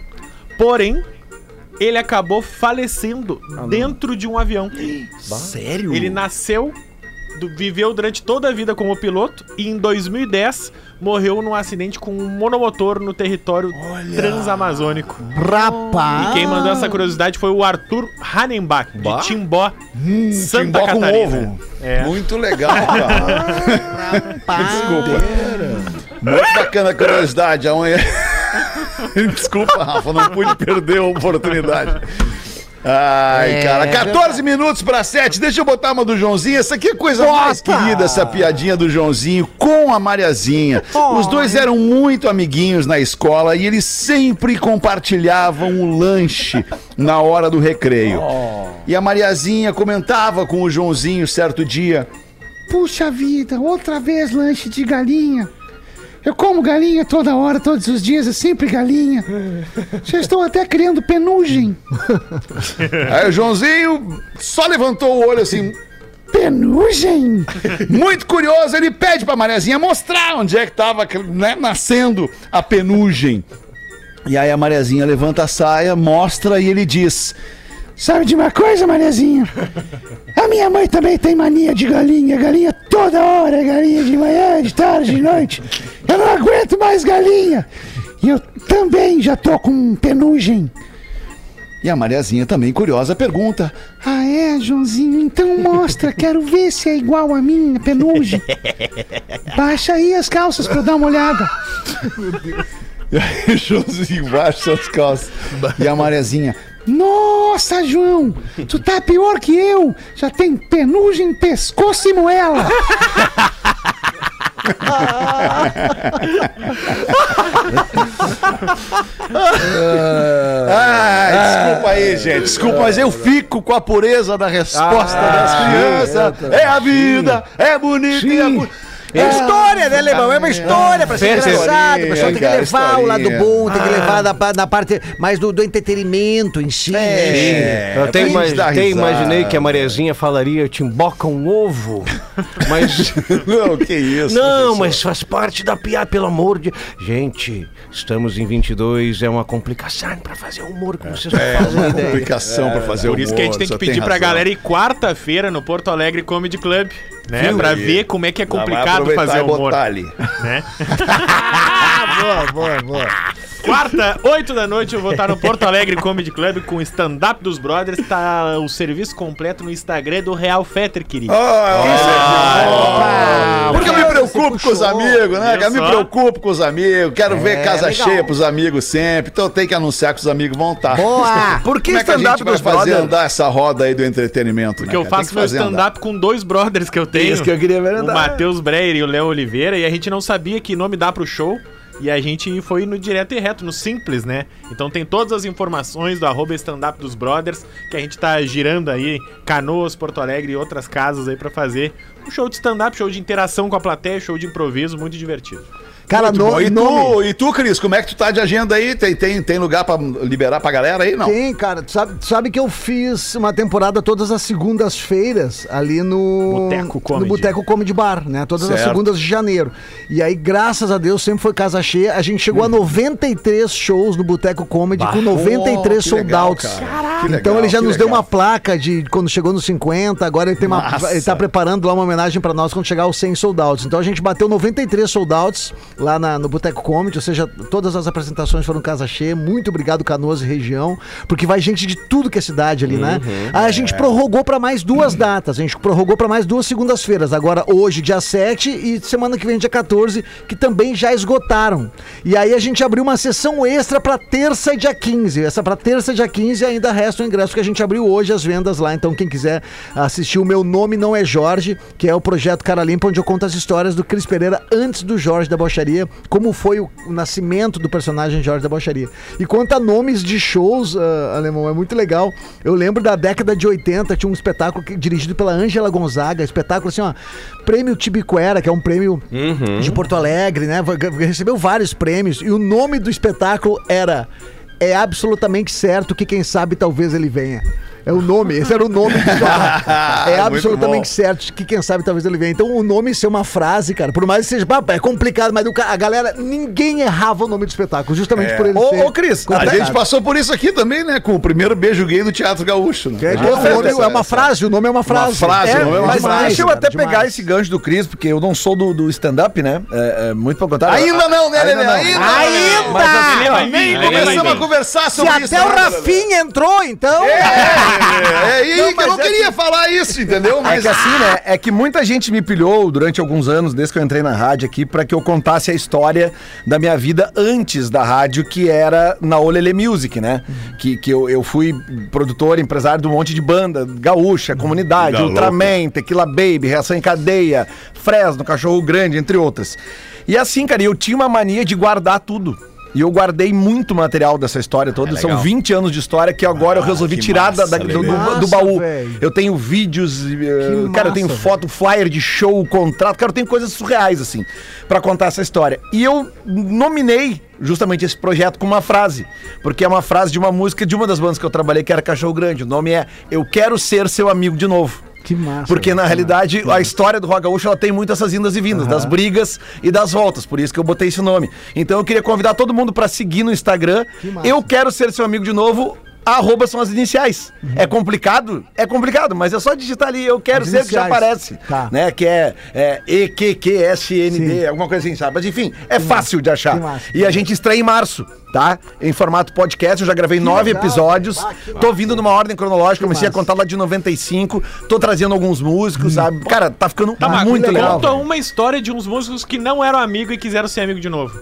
Porém, ele acabou falecendo dentro de um avião. Sério? Ele nasceu, viveu durante toda a vida como piloto e em 2010 morreu num acidente com um monomotor no território transamazônico. Rapaz. E quem mandou essa curiosidade foi o Arthur Hanenbach, Bah. de Timbó, Santa Timbó com Catarina. ovo. É. Muito legal, cara. Desculpa. Muito bacana a curiosidade. Amanhã. Desculpa, Rafa, não pude perder a oportunidade. Ai, É, cara, é 14 minutos pra 7. Deixa eu botar uma do Joãozinho. Essa aqui é coisa mais querida, essa piadinha do Joãozinho com a Mariazinha. Os dois eram muito amiguinhos na escola e eles sempre compartilhavam o lanche na hora do recreio. E a Mariazinha comentava com o Joãozinho certo dia: Puxa vida, outra vez lanche de galinha. Eu como galinha toda hora, todos os dias, é sempre galinha. Já estou até criando penugem. Aí o Joãozinho só levantou o olho assim. Penugem? Muito curioso, ele pede pra Mariazinha mostrar onde é que tava né, nascendo a penugem. E aí a Mariazinha levanta a saia, mostra e ele diz: Sabe de uma coisa, Mariazinha? A minha mãe também tem mania de galinha, galinha toda hora, galinha de manhã, de tarde, de noite. Eu não aguento mais galinha. E eu também já tô com penugem. E a Mariazinha, também curiosa, pergunta: Ah, é, Joãozinho? Então mostra, quero ver se é igual a minha penugem. Baixa aí as calças pra eu dar uma olhada. E aí Joãozinho baixa as calças. E a Mariazinha: Nossa, João, tu tá pior que eu. Já tem penugem, pescoço e moela. Ah, desculpa aí, gente. Desculpa, mas eu fico com a pureza da resposta das crianças. É a vida, é bonito e é bonito. É história, né, Lebão? É uma história pra ser Fez engraçado. O pessoal tem que cara, levar o lado bom, tem que levar da, da parte mais do, do entretenimento em si. né? Eu até, dar até imaginei que a Mariazinha falaria, te emboca um ovo. Mas. Não, que isso. Não, professor. mas faz parte da piada, pelo amor de. Gente, estamos em 22, é uma complicação pra fazer humor que vocês não É fazem uma ideia. complicação pra fazer Por isso que a gente humor, tem que pedir pra galera ir quarta-feira no Porto Alegre Comedy Club, né? Viu? Pra Aí. ver como é que é complicado fazer e humor. botar ali. Né? boa, boa, boa. Quarta, 8 da noite, eu vou estar no Porto Alegre Comedy Club com o stand-up dos brothers. Tá o serviço completo no Instagram do Real Fetter, querido. Ah, Porque eu me preocupo com os amigos, né? Eu me preocupo com os amigos. Quero ver casa legal. cheia pros amigos sempre. Então tem que anunciar que os amigos vão estar. Boa! Por que Como é que stand-up dos fazer brothers? andar essa roda aí do entretenimento? Porque eu faço meu stand-up com dois brothers que eu tenho. Isso que eu queria ver O andar. Matheus Breyer e o Léo Oliveira. E a gente não sabia que nome dá pro show. E a gente foi no direto e reto, no simples, né? Então tem todas as informações do arroba stand-up dos brothers, que a gente tá girando aí, Canoas, Porto Alegre e outras casas aí pra fazer um show de stand-up, show de interação com a plateia, show de improviso, muito divertido. Cara, Muito no, bom. E, nome. tu, e tu, Cris, como é que tu tá de agenda aí? Tem, tem, tem lugar pra liberar pra galera aí? Não. Tem, cara. Tu sabe, tu sabe que eu fiz uma temporada todas as segundas-feiras ali no. Boteco Comedy. No Boteco Comedy Bar, né? Todas as Certo. segundas de janeiro. E aí, graças a Deus, sempre foi casa cheia. A gente chegou a 93 shows no Boteco Comedy com 93 que sold legal, outs. cara. Então ele já nos deu legal. uma placa de quando chegou nos 50, agora ele tem uma. Ele tá preparando lá uma homenagem pra nós quando chegar aos 100 sold outs. Então a gente bateu 93 sold outs lá na- no Boteco Comedy, ou seja, todas as apresentações foram casa cheia. Muito obrigado, Canoas e região, porque vai gente de tudo que é cidade ali, né? Aí a gente prorrogou pra mais duas datas. A gente prorrogou pra mais duas segundas-feiras. Agora, hoje, dia 7 e semana que vem, dia 14, que também já esgotaram. E aí a gente abriu uma sessão extra pra terça e dia 15. Essa pra terça e dia 15 ainda resta o ingresso que a gente abriu hoje as vendas lá. Então, quem quiser assistir, o meu nome não é Jorge, que é o projeto Cara Limpa, onde eu conto as histórias do Cris Pereira antes do Jorge da Bocharia, como foi o, o nascimento do personagem Jorge da Bocharia. E quanto a nomes de shows, ah, alemão, é muito legal. Eu lembro da década de 80, tinha um espetáculo que- dirigido pela Ângela Gonzaga, espetáculo assim, ó, Prêmio Tibiquera, que é um prêmio de Porto Alegre, né? Recebeu vários prêmios e o nome do espetáculo era É absolutamente certo que quem sabe talvez ele venha. É o nome, esse era o nome do. É absolutamente certo que quem sabe talvez ele venha. Então o nome ser uma frase, cara, por mais que seja, é complicado, mas a galera, ninguém errava o nome do espetáculo, justamente por ele Ô, ser ô, Cris, A gente passou por isso aqui também, né? Com o primeiro beijo gay do Teatro Gaúcho. Né? É, A gente o nome essa- é uma frase, o nome é uma frase. frase, é, o nome é uma Mas demais, deixa eu cara, até demais. pegar esse gancho do Cris, porque eu não sou do, do stand-up, né? É, é, muito pelo contrário. Ainda não, né, Ainda Lelê? não. Ainda! Ainda! Mas assim, vem, Começamos a conversar Se sobre até isso. o né? Rafinha entrou, então. Lelê. É aí Não, que eu não é queria falar isso, entendeu? É Mas que assim, né? É que muita gente me pilhou durante alguns anos, desde que eu entrei na rádio aqui, pra que eu contasse a história da minha vida antes da rádio, que era na Olele Music, né? Que, que eu, eu fui produtor, empresário de um monte de banda, gaúcha, comunidade, Vida Ultraman, Tequila Baby, Reação em Cadeia, Fresno, Cachorro Grande, entre outras. E assim, cara, eu tinha uma mania de guardar tudo. E eu guardei muito material dessa história toda. São 20 anos de história que agora eu resolvi tirar da- massa, da- do, Lelê. do- do Massa, baú. Eu tenho vídeos, eh, Que cara, eu tenho massa, foto, flyer de show, contrato, cara, eu tenho coisas surreais, assim, pra contar essa história. E eu nominei justamente esse projeto com uma frase, porque é uma frase de uma música de uma das bandas que eu trabalhei, que era Cachorro Grande. O nome é Eu Quero Ser Seu Amigo de Novo. Que massa. Porque na velho. realidade a história do Rock Gaúcho ela tem muito essas indas e vindas, das brigas e das voltas, por isso que eu botei esse nome. Então eu queria convidar todo mundo pra seguir no Instagram. massa. Eu quero ser seu amigo de novo. Arroba são as iniciais. É complicado? É complicado, mas é só digitar ali, eu quero As ser que já iniciais. aparece. Tá. Né? Que é, é EQQSND, alguma coisa assim, sabe? Mas enfim, é fácil de achar. Que massa. E a gente estreia em março, tá? Em formato podcast, eu já gravei nove legal, episódios. Ah, que Tô vindo numa ordem cronológica, comecei a massa. contar lá de 95, tô trazendo alguns músicos, sabe? Cara, tá ficando Tá, mas muito legal. Conta uma história de uns músicos que não eram amigos e quiseram ser amigo de novo.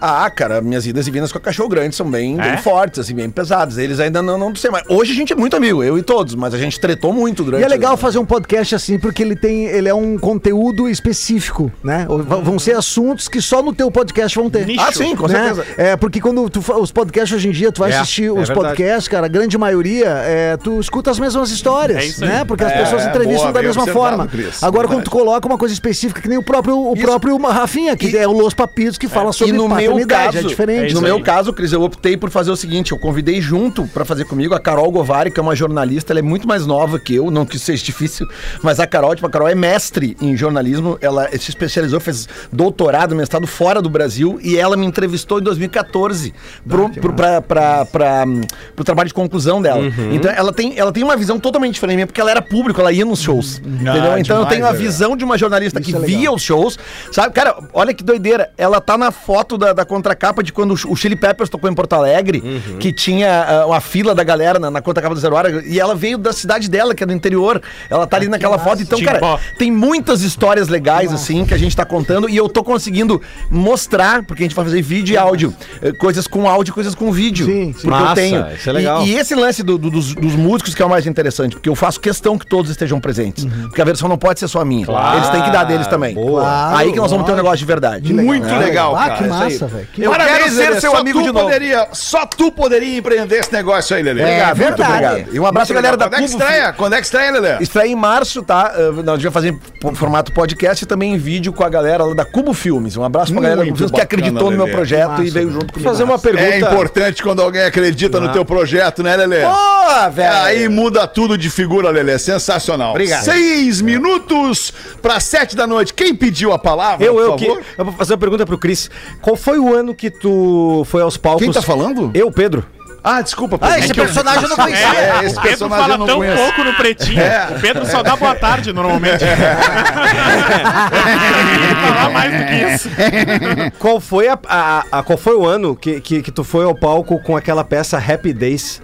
Ah, cara, minhas idas e vindas com a Cachorro Grande são bem, É? bem fortes, assim, bem pesadas. Eles ainda não, não sei, mas hoje a gente é muito amigo, eu e todos, mas a gente tretou muito durante E é legal fazer um podcast assim, porque ele tem, ele é um conteúdo específico, né? Vão ser assuntos que só no teu podcast vão ter. Nicho. Ah, sim, com né? certeza. É, porque quando tu, os podcasts hoje em dia, tu vai É, assistir é os podcasts, cara, a grande maioria, é, tu escuta as mesmas histórias, É né? Porque as É, pessoas entrevistam boa, da mesma forma. Cris. Agora, Verdade. quando tu coloca uma coisa específica, que nem o próprio, o Isso. próprio Rafinha, que E- é o Los Papitos, que fala sobre e no meu paternidade, caso, é diferente. é isso no aí. meu caso, Cris, eu optei por fazer o seguinte: eu convidei junto pra fazer comigo a Carol Govari, que é uma jornalista, ela é muito mais nova que eu, não que isso seja difícil, mas a Carol, tipo, a Carol é mestre em jornalismo, ela se especializou, fez doutorado, mestrado fora do Brasil, e ela me entrevistou em 2014 pro, pro, pra, pra, pra, hum, pro trabalho de conclusão dela. Uhum. Então ela tem, ela tem uma visão totalmente diferente minha, porque ela era público, ela ia nos shows. Entendeu? Ah, então eu demais, tenho a velho. visão de uma jornalista que é via os shows, sabe? Cara, olha que doideira. Ela tá na foto da, da contracapa de quando o Chili Peppers tocou em Porto Alegre, Uhum. que tinha ah, uma fila da galera na, na contracapa do Zero Hora, e ela veio da cidade dela, que é do interior. Ela tá ali naquela foto. Então, cara, tem muitas histórias legais, assim, que a gente tá contando, e eu tô conseguindo mostrar, porque a gente vai fazer vídeo e áudio, eh, coisas com áudio, coisas com vídeo. Sim, sim. Porque eu Massa, tenho. isso é legal. E, e esse lance do- do- dos, dos músicos que é o mais interessante, porque eu faço questão que todos estejam presentes. Porque a versão não pode ser só minha. Eles têm que dar deles também. Boa. Aí que nós vamos ter um negócio de verdade. Muito legal, Ah, cara. que massa, velho. Que Eu Parabéns, quero ser Lelê, seu só amigo tu de novo. Poderia, só tu poderia empreender esse negócio aí, Lelê. É verdade. E um abraço, Muito galera da. Quando é que Cubo. estreia? Quando é que estreia, Lelê? Estreia em março, tá? Uh, Nós já fazer em formato podcast e também em vídeo com a galera lá da Cubo Filmes. Um abraço pra galera da Cubo Muito Filmes que acreditou no meu projeto Massa, e veio velho. junto comigo. Fazer uma pergunta. É importante quando alguém acredita no teu projeto, né, Lelê? Pô, velho! Aí muda tudo de figura, Lelê. Sensacional. Obrigado. Seis minutos para sete da noite. Quem pediu a palavra, Eu, por eu, que, eu vou fazer uma pergunta pro Cris. Qual foi o ano que tu foi aos palcos? Quem tá falando? Eu, Pedro. Ah, desculpa. Ah, Pedro. esse personagem eu não conhecia. É, esse o Pedro fala não tão conheço. pouco no pretinho. É. O Pedro só dá boa tarde normalmente. Ele falar mais do que isso. Qual foi, a, a- a- qual foi o ano que, que, que tu foi ao palco com aquela peça Happy Days?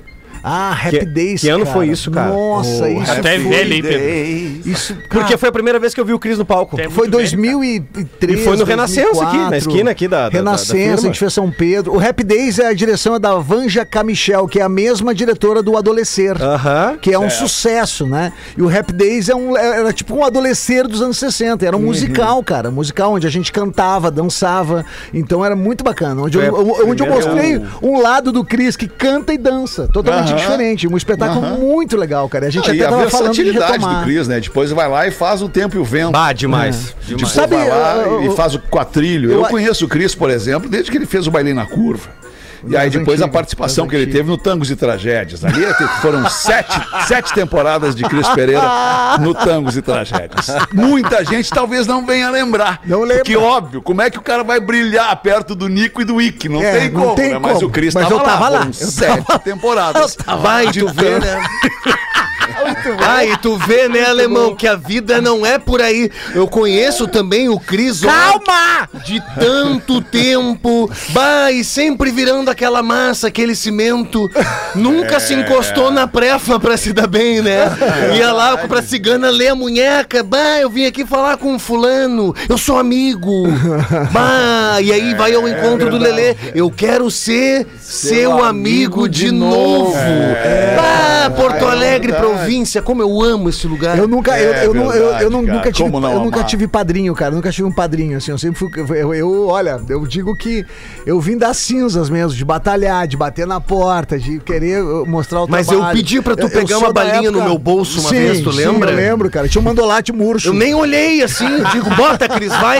Ah, Happy Que- Days. que ano cara. foi isso, cara? Nossa, Oh, isso. até foi- velho, hein, Pedro? Isso, cara, Porque foi a primeira vez que eu vi o Cris no palco. Tem- Foi muito velho, 2003. E foi no Renascença aqui, na esquina aqui da- da- da- da Renascença, firma. a gente fez São Pedro. O Happy Days é a direção é da Vanja Camichel, que é a mesma diretora do Adolescer. Aham. Que é um sucesso, né? E o Happy Days é um, era tipo um adolescer dos anos 60. Era um musical, cara. Um musical onde a gente cantava, dançava. Então era muito bacana. Onde, eu, onde eu mostrei um lado do Cris que canta e dança. Totalmente. Diferente. Um espetáculo muito legal, cara. A gente Ah, e até a tava falando de versatilidade do retomar. Cris, né? Depois vai lá e faz o tempo e o vento. Bah, demais. Tu demais. sabe, vai lá eu- e faz o quatrilho. Eu, eu- conheço o Cris, por exemplo, desde que ele fez o bailinho na curva. E aí depois a antigas, participação que ele antigas. teve no Tangos e Tragédias. Ali foram sete, sete temporadas de Cris Pereira no Tangos e Tragédias. Muita gente talvez não venha lembrar. Não lembra. Porque, óbvio, como é que o cara vai brilhar perto do Nico e do Ick? Não É, tem não como, tem né? Mas como. o Cris Mas tava tava lá. Foram Eu sete temporadas. Vai, De tu vê, tanto- né? Ah, e tu vê, né, alemão, que a vida não é por aí. Eu conheço também o Cris. Calma! De tanto tempo. Bah, e sempre virando aquela massa, aquele cimento. Nunca se encostou na prefa pra se dar bem, né? Ia lá pra cigana ler a munheca. Bah, eu vim aqui falar com fulano. Eu sou amigo. Bah, e aí vai ao encontro do Lelê. Eu quero ser seu amigo de novo. Bah, Porto Alegre, província. Como eu amo esse lugar. Eu nunca, eu, É eu, não- eu, eu verdade, não- cara. nunca tive, eu nunca tive padrinho, cara. Eu nunca tive um padrinho, assim. Eu sempre fui. Eu, eu- olha, eu digo que eu vim das cinzas mesmo, de batalhar, de bater na porta, de querer mostrar o Mas eu trabalho. pedi pra tu Eu- eu pegar uma balinha no meu bolso uma vez, tu lembra? eu lembro, cara. Tinha um mandolate murcho. Eu nem olhei assim, eu digo, bota, Cris, vai.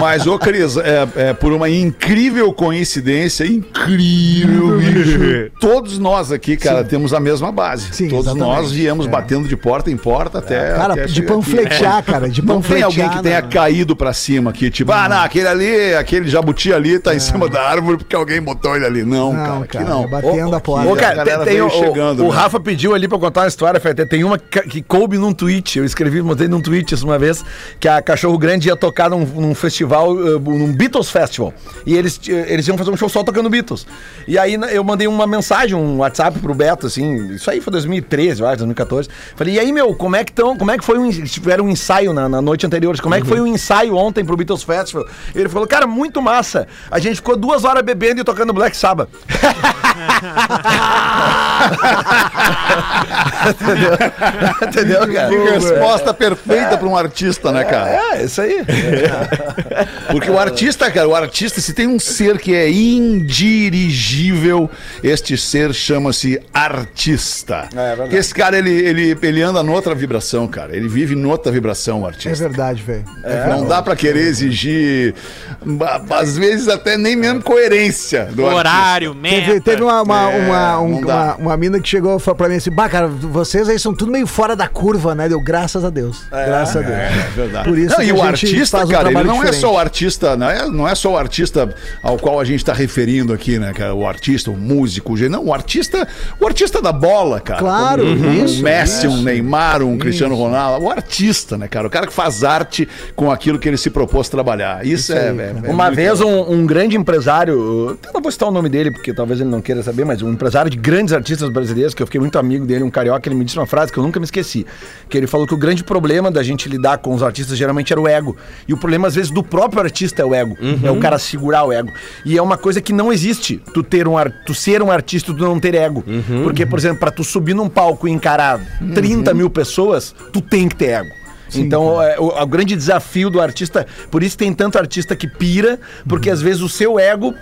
Mas, ô Cris, é, é por uma incrível coincidência, incrível, bicho. Todos nós aqui, cara, temos a mesma base. Sim, Todos exatamente. nós viemos batendo de porta em porta até. Cara, até de chegar aqui. panfletear, cara, de Não tem panfletear. alguém que tenha né? caído pra cima aqui, tipo, ah, não, aquele ali, aquele jabuti ali tá em cima da árvore porque alguém botou ele ali. Não, Não, cara, aqui cara, não. é batendo a porta. Ô, cara, tem, tem o, chegando, o né? Rafa pediu ali pra contar uma história, Fê. Tem uma que, coube num tweet. Eu escrevi, mostrei num tweet isso uma vez, que a Cachorro Grande ia tocar num, num festival, uh, num Beatles Festival. E eles, eh, eles iam fazer um show só tocando Beatles. E aí eu mandei uma mensagem, um WhatsApp pro Beto, assim, isso aí foi 2013, eu acho, 2014. Falei, e aí, meu, como é que tão, como é que foi um, tiveram um ensaio na, na noite anterior, como é que foi o ensaio ontem pro Beatles Festival? Ele falou, cara, muito massa. A gente ficou duas horas bebendo e tocando Black Sabbath. Entendeu? Entendeu, cara? Que resposta perfeita pra um artista, né, cara? É, isso aí. Porque o artista, cara, o artista, se tem um ser que é indirigível, este ser chama-se artista. É, é verdade. Porque esse cara, ele, ele, ele anda noutra vibração, cara. Ele vive noutra vibração, o É artista. verdade, velho. Não dá pra querer exigir, às vezes até nem mesmo coerência do Horário, Teve, meta. teve uma, uma, É, uma, um- uma, uma mina que chegou e falou pra mim assim: Bah, cara, vocês aí são tudo meio fora da curva, né? Deu graças a Deus. graças a Deus. É verdade. Por isso não, que e a o gente artista, faz um cara, ele não é diferente. só o artista, não é, não é só o artista ao qual a gente tá referindo aqui, né, cara? O artista, o músico, o não, o artista, o artista da bola, cara. Claro, Como isso, Um Messi, um isso. Neymar, um Cristiano Ronaldo, o artista, né, cara? O cara que faz arte com aquilo que ele se propôs trabalhar. Isso, é, é- é Uma vez um, um grande empresário, eu não vou citar o nome dele, porque talvez ele não queira saber, mas um empresário de grandes artistas brasileiros, que eu fiquei muito amigo dele, um carioca, ele me disse uma frase que eu nunca me esqueci. Que ele falou que o grande problema da gente lidar com os artistas geralmente era o ego. E o problema, às vezes, do próprio artista é o ego. É o cara segurar o ego. E é uma coisa que não existe, tu ter um ar, tu ser um artista e tu não ter ego. Porque, por exemplo, pra tu subir num palco e encarar 30 mil pessoas, tu tem que ter ego. então, é, o, o grande desafio do artista, por isso tem tanto artista que pira, porque às vezes o seu ego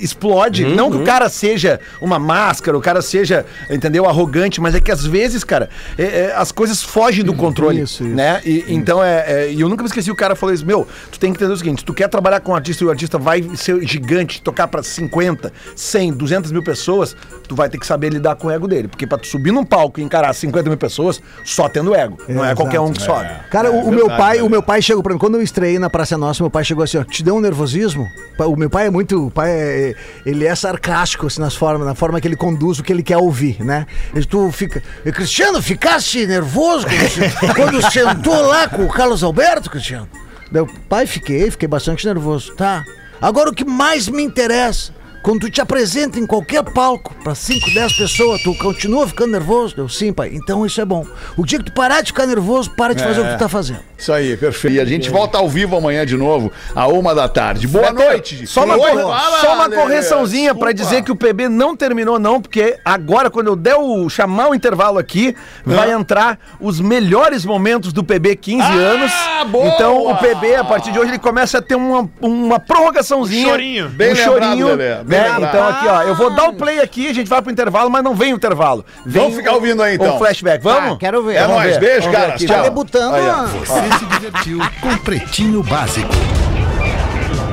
explode. Não que o cara seja uma máscara, o cara seja, entendeu, arrogante, mas é que às vezes, cara, é- é, as coisas fogem do controle, Isso, isso. né? E, então, é, é- e eu nunca me esqueci, o cara falou isso, meu, tu tem que entender o seguinte, se tu quer trabalhar com um artista e o artista vai ser gigante, tocar pra 50, 100, 200 mil pessoas, tu vai ter que saber lidar com o ego dele, porque pra tu subir num palco e encarar 50 mil pessoas, só tendo ego, não é exato. qualquer um que sobe. Cara, o, o É meu pai, né? o meu pai chegou pra mim, quando eu estreiei na Praça Nossa, meu pai chegou assim, ó, te deu um nervosismo? O meu pai é muito, o pai é, ele é sarcástico assim, nas formas, na forma que ele conduz o que ele quer ouvir, né? Ele, tu fica, "E, Cristiano, ficaste nervoso quando sentou lá com o Carlos Alberto, Cristiano? Meu pai, fiquei, fiquei bastante nervoso, tá? Agora o que mais me interessa, quando tu te apresenta em qualquer palco pra 5, 10 pessoas, tu continua ficando nervoso? Eu, sim, pai. Então isso é bom. O dia que tu parar de ficar nervoso, para de fazer o que tu tá fazendo. Isso aí, perfeito. E a gente volta ao vivo amanhã de novo, a uma da tarde. Boa noite. Só uma, Oi, fala, só uma correçãozinha pra Desculpa. dizer que o PB não terminou, não, porque agora, quando eu der o chamar o intervalo aqui, vai entrar os melhores momentos do PB 15 anos. boa! Então o PB, a partir de hoje, ele começa a ter uma, uma prorrogaçãozinha. Um chorinho. Bem um lembrado, chorinho. Lelê, bem né? Então aqui, ó, eu vou dar o play aqui, a gente vai pro intervalo, mas não vem o intervalo. Vem Vamos ficar ouvindo aí, então. Um flashback. Vamos? Ah, quero ver. É Vamos nóis, ver, beijo, cara. aqui. Tá debutando. Aí, ó. Você se divertiu com Pretinho Básico.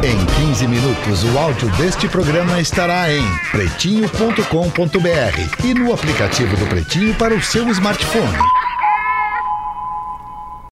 Em 15 minutos, o áudio deste programa estará em pretinho.com.br e no aplicativo do Pretinho para o seu smartphone.